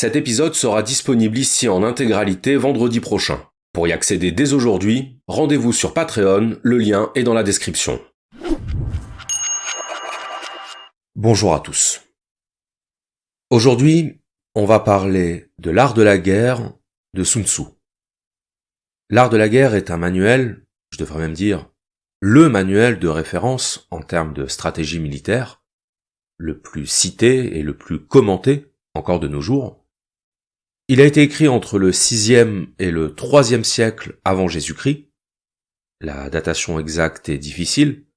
Cet épisode sera disponible ici en intégralité vendredi prochain. Pour y accéder dès aujourd'hui, rendez-vous sur Patreon, le lien est dans la description. Bonjour à tous. Aujourd'hui, on va parler de l'art de la guerre de Sun Tzu. L'art de la guerre est un manuel, je devrais même dire, le manuel de référence en termes de stratégie militaire, le plus cité et le plus commenté encore de nos jours. Il a été écrit entre le 6e et le 3e siècle avant Jésus-Christ. La datation exacte est difficile,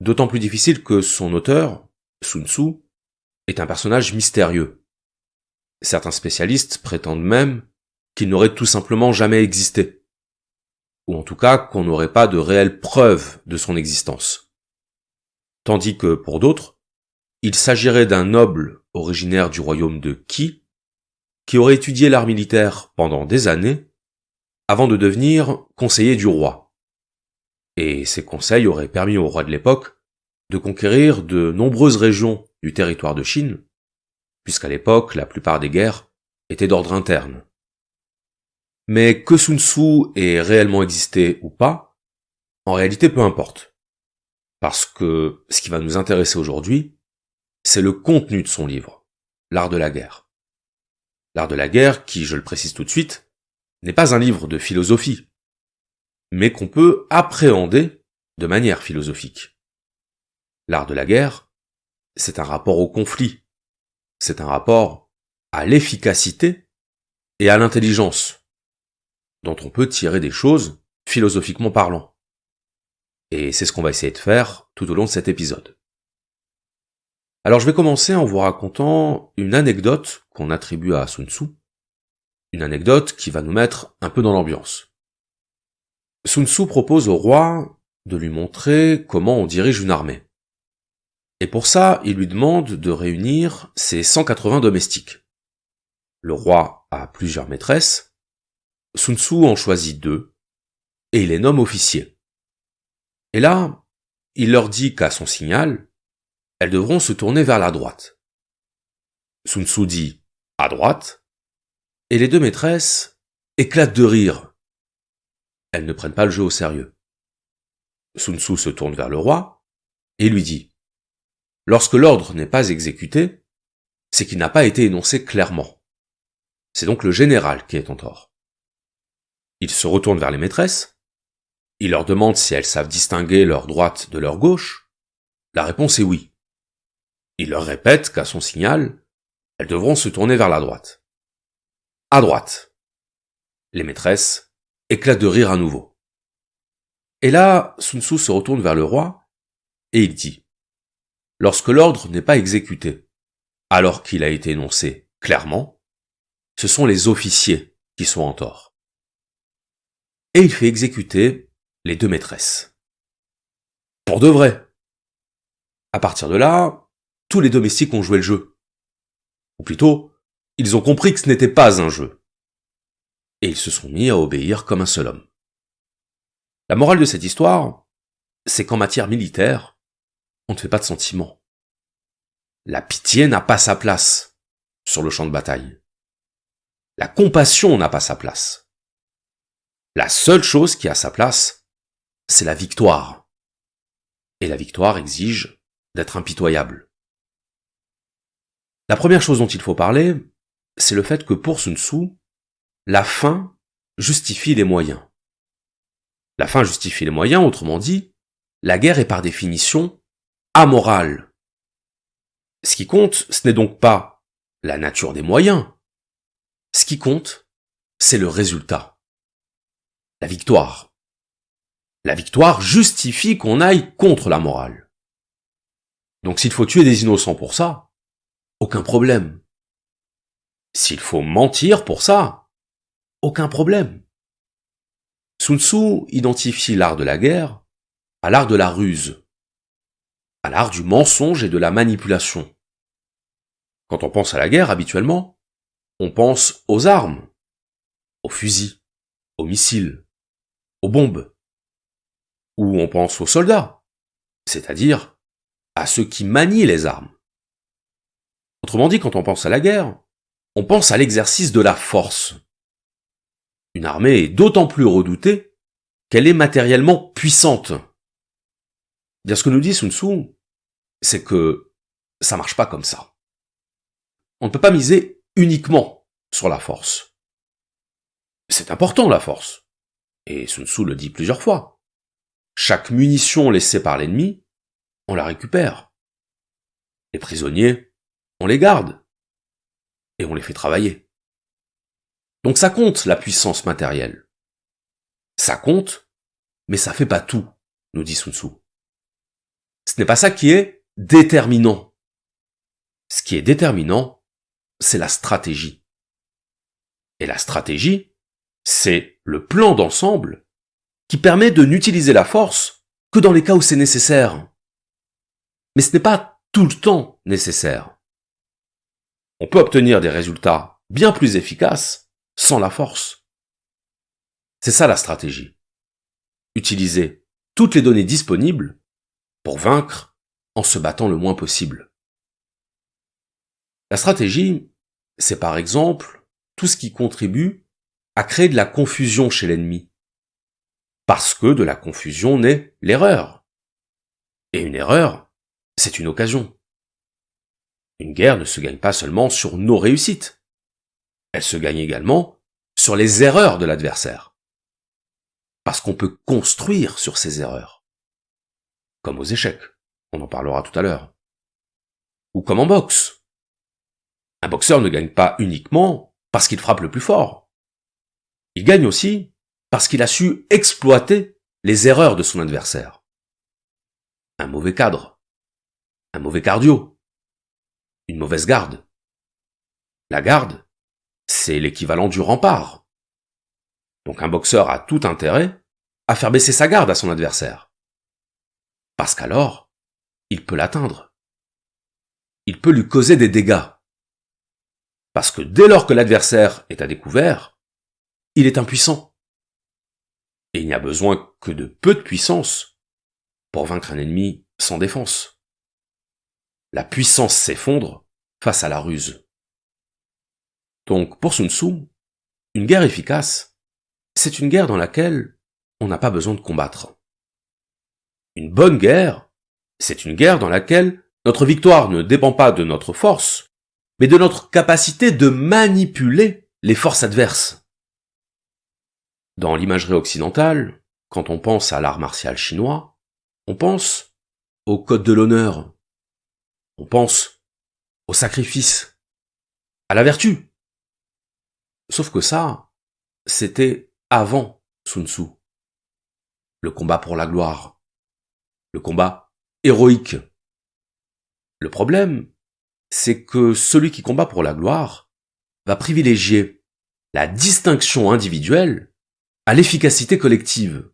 d'autant plus difficile que son auteur, Sun Tzu, est un personnage mystérieux. Certains spécialistes prétendent même qu'il n'aurait tout simplement jamais existé, ou en tout cas qu'on n'aurait pas de réelles preuves de son existence. Tandis que pour d'autres, il s'agirait d'un noble originaire du royaume de Qi, qui aurait étudié l'art militaire pendant des années, avant de devenir conseiller du roi. Et ces conseils auraient permis au roi de l'époque de conquérir de nombreuses régions du territoire de Chine, puisqu'à l'époque la plupart des guerres étaient d'ordre interne. Mais que Sun Tzu ait réellement existé ou pas, en réalité peu importe. Parce que ce qui va nous intéresser aujourd'hui, c'est le contenu de son livre, L'art de la guerre. L'art de la guerre, qui, je le précise tout de suite, n'est pas un livre de philosophie, mais qu'on peut appréhender de manière philosophique. L'art de la guerre, c'est un rapport au conflit, c'est un rapport à l'efficacité et à l'intelligence, dont on peut tirer des choses philosophiquement parlant. Et c'est ce qu'on va essayer de faire tout au long de cet épisode. Alors je vais commencer en vous racontant une anecdote qu'on attribue à Sun Tzu, une anecdote qui va nous mettre un peu dans l'ambiance. Sun Tzu propose au roi de lui montrer comment on dirige une armée. Et pour ça, il lui demande de réunir ses 180 domestiques. Le roi a plusieurs maîtresses, Sun Tzu en choisit deux, et il les nomme officiers. Et là, il leur dit qu'à son signal, elles devront se tourner vers la droite. Sun Tzu dit à droite, et les deux maîtresses éclatent de rire. Elles ne prennent pas le jeu au sérieux. Sun Tzu se tourne vers le roi et lui dit Lorsque l'ordre n'est pas exécuté, c'est qu'il n'a pas été énoncé clairement. C'est donc le général qui est en tort. Il se retourne vers les maîtresses, il leur demande si elles savent distinguer leur droite de leur gauche. La réponse est oui. Il leur répète qu'à son signal, elles devront se tourner vers la droite. À droite. Les maîtresses éclatent de rire à nouveau. Et là, Sun Tzu se retourne vers le roi et il dit lorsque l'ordre n'est pas exécuté, alors qu'il a été énoncé clairement, ce sont les officiers qui sont en tort. Et il fait exécuter les deux maîtresses. Pour de vrai. À partir de là, tous les domestiques ont joué le jeu. Ou plutôt, ils ont compris que ce n'était pas un jeu. Et ils se sont mis à obéir comme un seul homme. La morale de cette histoire, c'est qu'en matière militaire, on ne fait pas de sentiments. La pitié n'a pas sa place sur le champ de bataille. La compassion n'a pas sa place. La seule chose qui a sa place, c'est la victoire. Et la victoire exige d'être impitoyable. La première chose dont il faut parler, c'est le fait que pour Sun Tzu, la fin justifie les moyens. La fin justifie les moyens, autrement dit, la guerre est par définition amoral. Ce qui compte, ce n'est donc pas la nature des moyens. Ce qui compte, c'est le résultat. La victoire. La victoire justifie qu'on aille contre la morale. Donc s'il faut tuer des innocents pour ça, aucun problème. S'il faut mentir pour ça, aucun problème. Sun Tzu identifie l'art de la guerre à l'art de la ruse à l'art du mensonge et de la manipulation. Quand on pense à la guerre, habituellement, on pense aux armes, aux fusils, aux missiles, aux bombes, ou on pense aux soldats, c'est-à-dire à ceux qui manient les armes. Autrement dit, quand on pense à la guerre, on pense à l'exercice de la force. Une armée est d'autant plus redoutée qu'elle est matériellement puissante. Bien ce que nous dit Sun Tzu, c'est que ça marche pas comme ça. On ne peut pas miser uniquement sur la force. C'est important la force. Et Sun Tzu le dit plusieurs fois. Chaque munition laissée par l'ennemi, on la récupère. Les prisonniers, on les garde. Et on les fait travailler. Donc ça compte la puissance matérielle. Ça compte, mais ça fait pas tout, nous dit Sun Tzu. Ce n'est pas ça qui est déterminant. Ce qui est déterminant, c'est la stratégie. Et la stratégie, c'est le plan d'ensemble qui permet de n'utiliser la force que dans les cas où c'est nécessaire. Mais ce n'est pas tout le temps nécessaire. On peut obtenir des résultats bien plus efficaces sans la force. C'est ça la stratégie. Utiliser toutes les données disponibles pour vaincre en se battant le moins possible. La stratégie, c'est par exemple tout ce qui contribue à créer de la confusion chez l'ennemi. Parce que de la confusion naît l'erreur. Et une erreur, c'est une occasion. Une guerre ne se gagne pas seulement sur nos réussites. Elle se gagne également sur les erreurs de l'adversaire. Parce qu'on peut construire sur ces erreurs. Comme aux échecs. On en parlera tout à l'heure. Ou comme en boxe. Un boxeur ne gagne pas uniquement parce qu'il frappe le plus fort. Il gagne aussi parce qu'il a su exploiter les erreurs de son adversaire. Un mauvais cadre, un mauvais cardio, une mauvaise garde. La garde, c'est l'équivalent du rempart. Donc un boxeur a tout intérêt à faire baisser sa garde à son adversaire. Parce qu'alors, il peut l'atteindre. Il peut lui causer des dégâts. Parce que dès lors que l'adversaire est à découvert, il est impuissant. Et il n'y a besoin que de peu de puissance pour vaincre un ennemi sans défense. La puissance s'effondre face à la ruse. Donc, pour Sun Tzu, une guerre efficace, c'est une guerre dans laquelle on n'a pas besoin de combattre. Une bonne guerre, c'est une guerre dans laquelle notre victoire ne dépend pas de notre force, mais de notre capacité de manipuler les forces adverses. Dans l'imagerie occidentale, quand on pense à l'art martial chinois, on pense au code de l'honneur, on pense au sacrifice, à la vertu. Sauf que ça, c'était avant Sun Tzu. Le combat pour la gloire, le combat héroïque. Le problème, c'est que celui qui combat pour la gloire va privilégier la distinction individuelle à l'efficacité collective.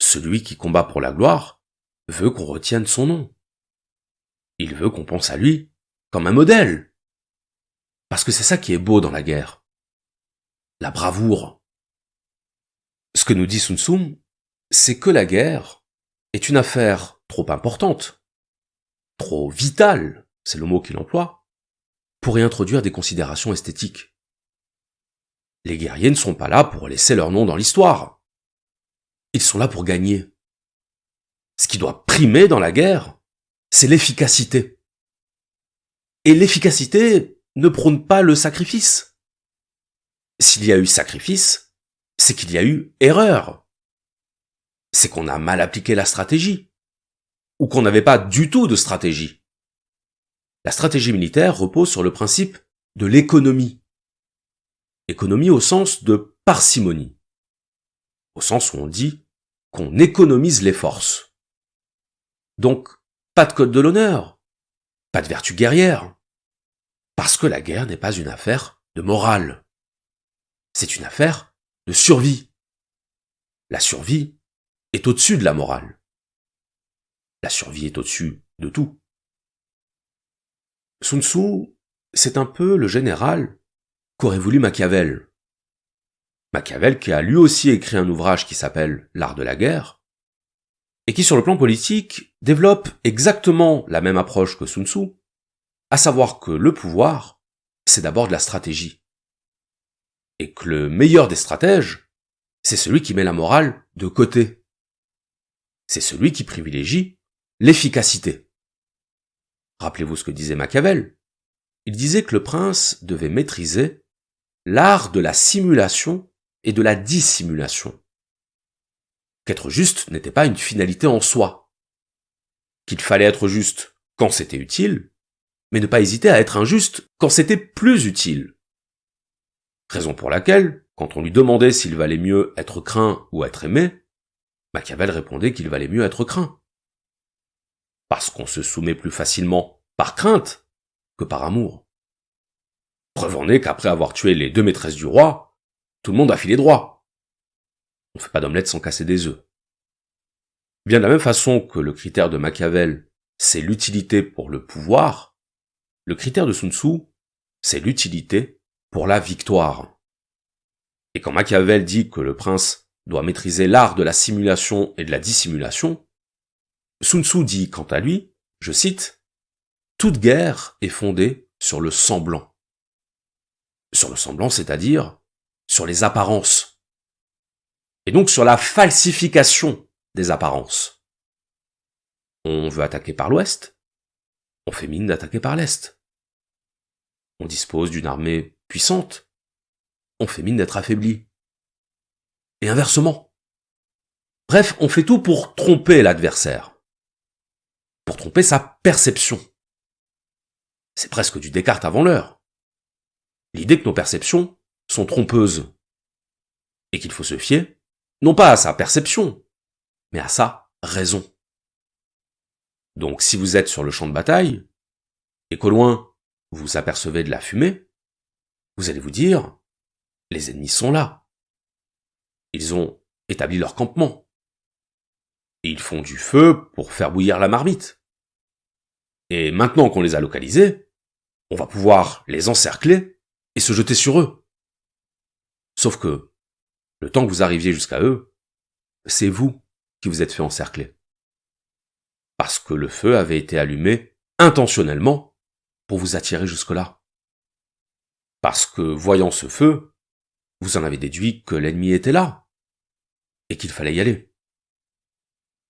Celui qui combat pour la gloire veut qu'on retienne son nom. Il veut qu'on pense à lui comme un modèle. Parce que c'est ça qui est beau dans la guerre. La bravoure. Ce que nous dit Sun Tzu, c'est que la guerre est une affaire trop importante, trop vitale, c'est le mot qu'il emploie, pour y introduire des considérations esthétiques. Les guerriers ne sont pas là pour laisser leur nom dans l'histoire. Ils sont là pour gagner. Ce qui doit primer dans la guerre, c'est l'efficacité. Et l'efficacité ne prône pas le sacrifice. S'il y a eu sacrifice, c'est qu'il y a eu erreur. C'est qu'on a mal appliqué la stratégie ou qu'on n'avait pas du tout de stratégie. La stratégie militaire repose sur le principe de l'économie. Économie au sens de parcimonie. Au sens où on dit qu'on économise les forces. Donc, pas de code de l'honneur, pas de vertu guerrière. Parce que la guerre n'est pas une affaire de morale. C'est une affaire de survie. La survie est au-dessus de la morale. La survie est au-dessus de tout. Sun Tzu, c'est un peu le général qu'aurait voulu Machiavel. Machiavel qui a lui aussi écrit un ouvrage qui s'appelle L'art de la guerre, et qui sur le plan politique développe exactement la même approche que Sun Tzu, à savoir que le pouvoir c'est d'abord de la stratégie. Et que le meilleur des stratèges, c'est celui qui met la morale de côté. C'est celui qui privilégie l'efficacité. Rappelez-vous ce que disait Machiavel. Il disait que le prince devait maîtriser l'art de la simulation et de la dissimulation. Qu'être juste n'était pas une finalité en soi. Qu'il fallait être juste quand c'était utile, mais ne pas hésiter à être injuste quand c'était plus utile. Raison pour laquelle, quand on lui demandait s'il valait mieux être craint ou être aimé, Machiavel répondait qu'il valait mieux être craint. Parce qu'on se soumet plus facilement par crainte que par amour. Preuve en est qu'après avoir tué les deux maîtresses du roi, tout le monde a filé droit. On ne fait pas d'omelette sans casser des œufs. Bien de la même façon que le critère de Machiavel, c'est l'utilité pour le pouvoir, le critère de Sun Tzu, c'est l'utilité pour la victoire. Et quand Machiavel dit que le prince doit maîtriser l'art de la simulation et de la dissimulation, Sun Tzu dit quant à lui, je cite, Toute guerre est fondée sur le semblant. Sur le semblant, c'est-à-dire sur les apparences. Et donc sur la falsification des apparences. On veut attaquer par l'ouest, on fait mine d'attaquer par l'est. On dispose d'une armée puissante, on fait mine d'être affaibli. Et inversement. Bref, on fait tout pour tromper l'adversaire. Pour tromper sa perception. C'est presque du Descartes avant l'heure. L'idée que nos perceptions sont trompeuses. Et qu'il faut se fier, non pas à sa perception, mais à sa raison. Donc si vous êtes sur le champ de bataille, et qu'au loin, vous apercevez de la fumée, vous allez vous dire, les ennemis sont là. Ils ont établi leur campement. Ils font du feu pour faire bouillir la marmite. Et maintenant qu'on les a localisés, on va pouvoir les encercler et se jeter sur eux. Sauf que, le temps que vous arriviez jusqu'à eux, c'est vous qui vous êtes fait encercler. Parce que le feu avait été allumé intentionnellement pour vous attirer jusque-là. Parce que, voyant ce feu, vous en avez déduit que l'ennemi était là, et qu'il fallait y aller.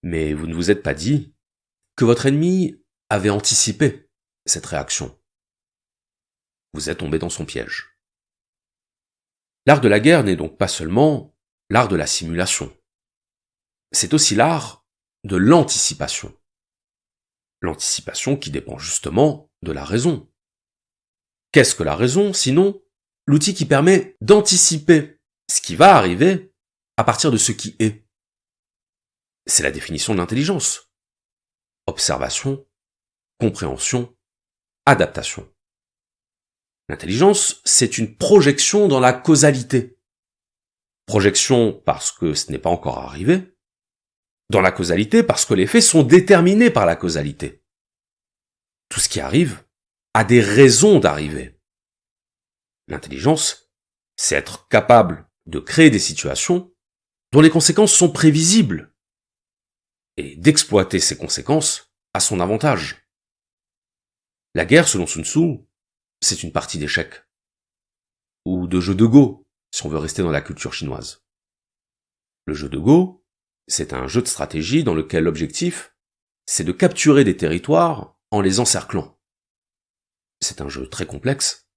Mais vous ne vous êtes pas dit que votre ennemi avait anticipé cette réaction. Vous êtes tombé dans son piège. L'art de la guerre n'est donc pas seulement l'art de la simulation. C'est aussi l'art de l'anticipation. L'anticipation qui dépend justement de la raison. Qu'est-ce que la raison, sinon l'outil qui permet d'anticiper ce qui va arriver à partir de ce qui est? C'est la définition de l'intelligence. Observation, compréhension, adaptation. L'intelligence, c'est une projection dans la causalité. Projection parce que ce n'est pas encore arrivé. Dans la causalité parce que les faits sont déterminés par la causalité tout ce qui arrive a des raisons d'arriver. L'intelligence, c'est être capable de créer des situations dont les conséquences sont prévisibles et d'exploiter ces conséquences à son avantage. La guerre, selon Sun Tzu, c'est une partie d'échecs. Ou de jeu de Go, si on veut rester dans la culture chinoise. Le jeu de Go, c'est un jeu de stratégie dans lequel l'objectif, c'est de capturer des territoires en les encerclant. C'est un jeu très complexe,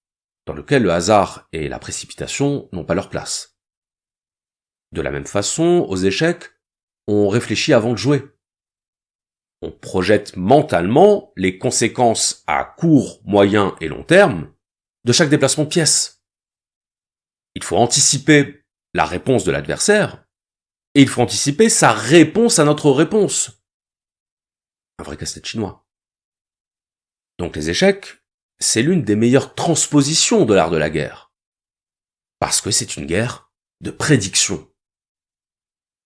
dans lequel le hasard et la précipitation n'ont pas leur place. De la même façon, aux échecs, on réfléchit avant de jouer. On projette mentalement les conséquences à court, moyen et long terme de chaque déplacement de pièce. Il faut anticiper la réponse de l'adversaire et il faut anticiper sa réponse à notre réponse. Un vrai casse-tête chinois. Donc les échecs, c'est l'une des meilleures transpositions de l'art de la guerre. Parce que c'est une guerre de prédiction.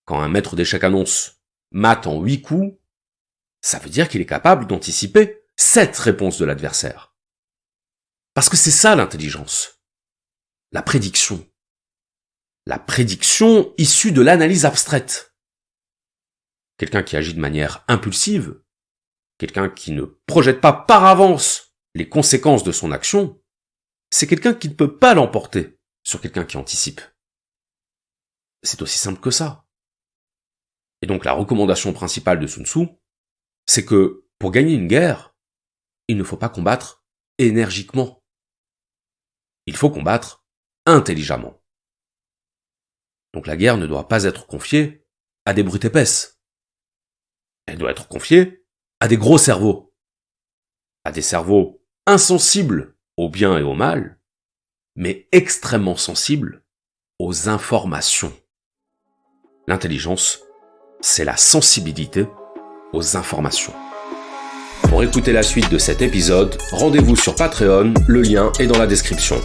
Quand un maître d'échecs annonce mat en huit coups, ça veut dire qu'il est capable d'anticiper cette réponse de l'adversaire. Parce que c'est ça l'intelligence. La prédiction. La prédiction issue de l'analyse abstraite. Quelqu'un qui agit de manière impulsive quelqu'un qui ne projette pas par avance les conséquences de son action, c'est quelqu'un qui ne peut pas l'emporter sur quelqu'un qui anticipe. C'est aussi simple que ça. Et donc la recommandation principale de Sun Tzu, c'est que pour gagner une guerre, il ne faut pas combattre énergiquement. Il faut combattre intelligemment. Donc la guerre ne doit pas être confiée à des brutes épaisses. Elle doit être confiée à des gros cerveaux. À des cerveaux insensibles au bien et au mal, mais extrêmement sensibles aux informations. L'intelligence, c'est la sensibilité informations. Pour écouter la suite de cet épisode, rendez-vous sur Patreon, le lien est dans la description.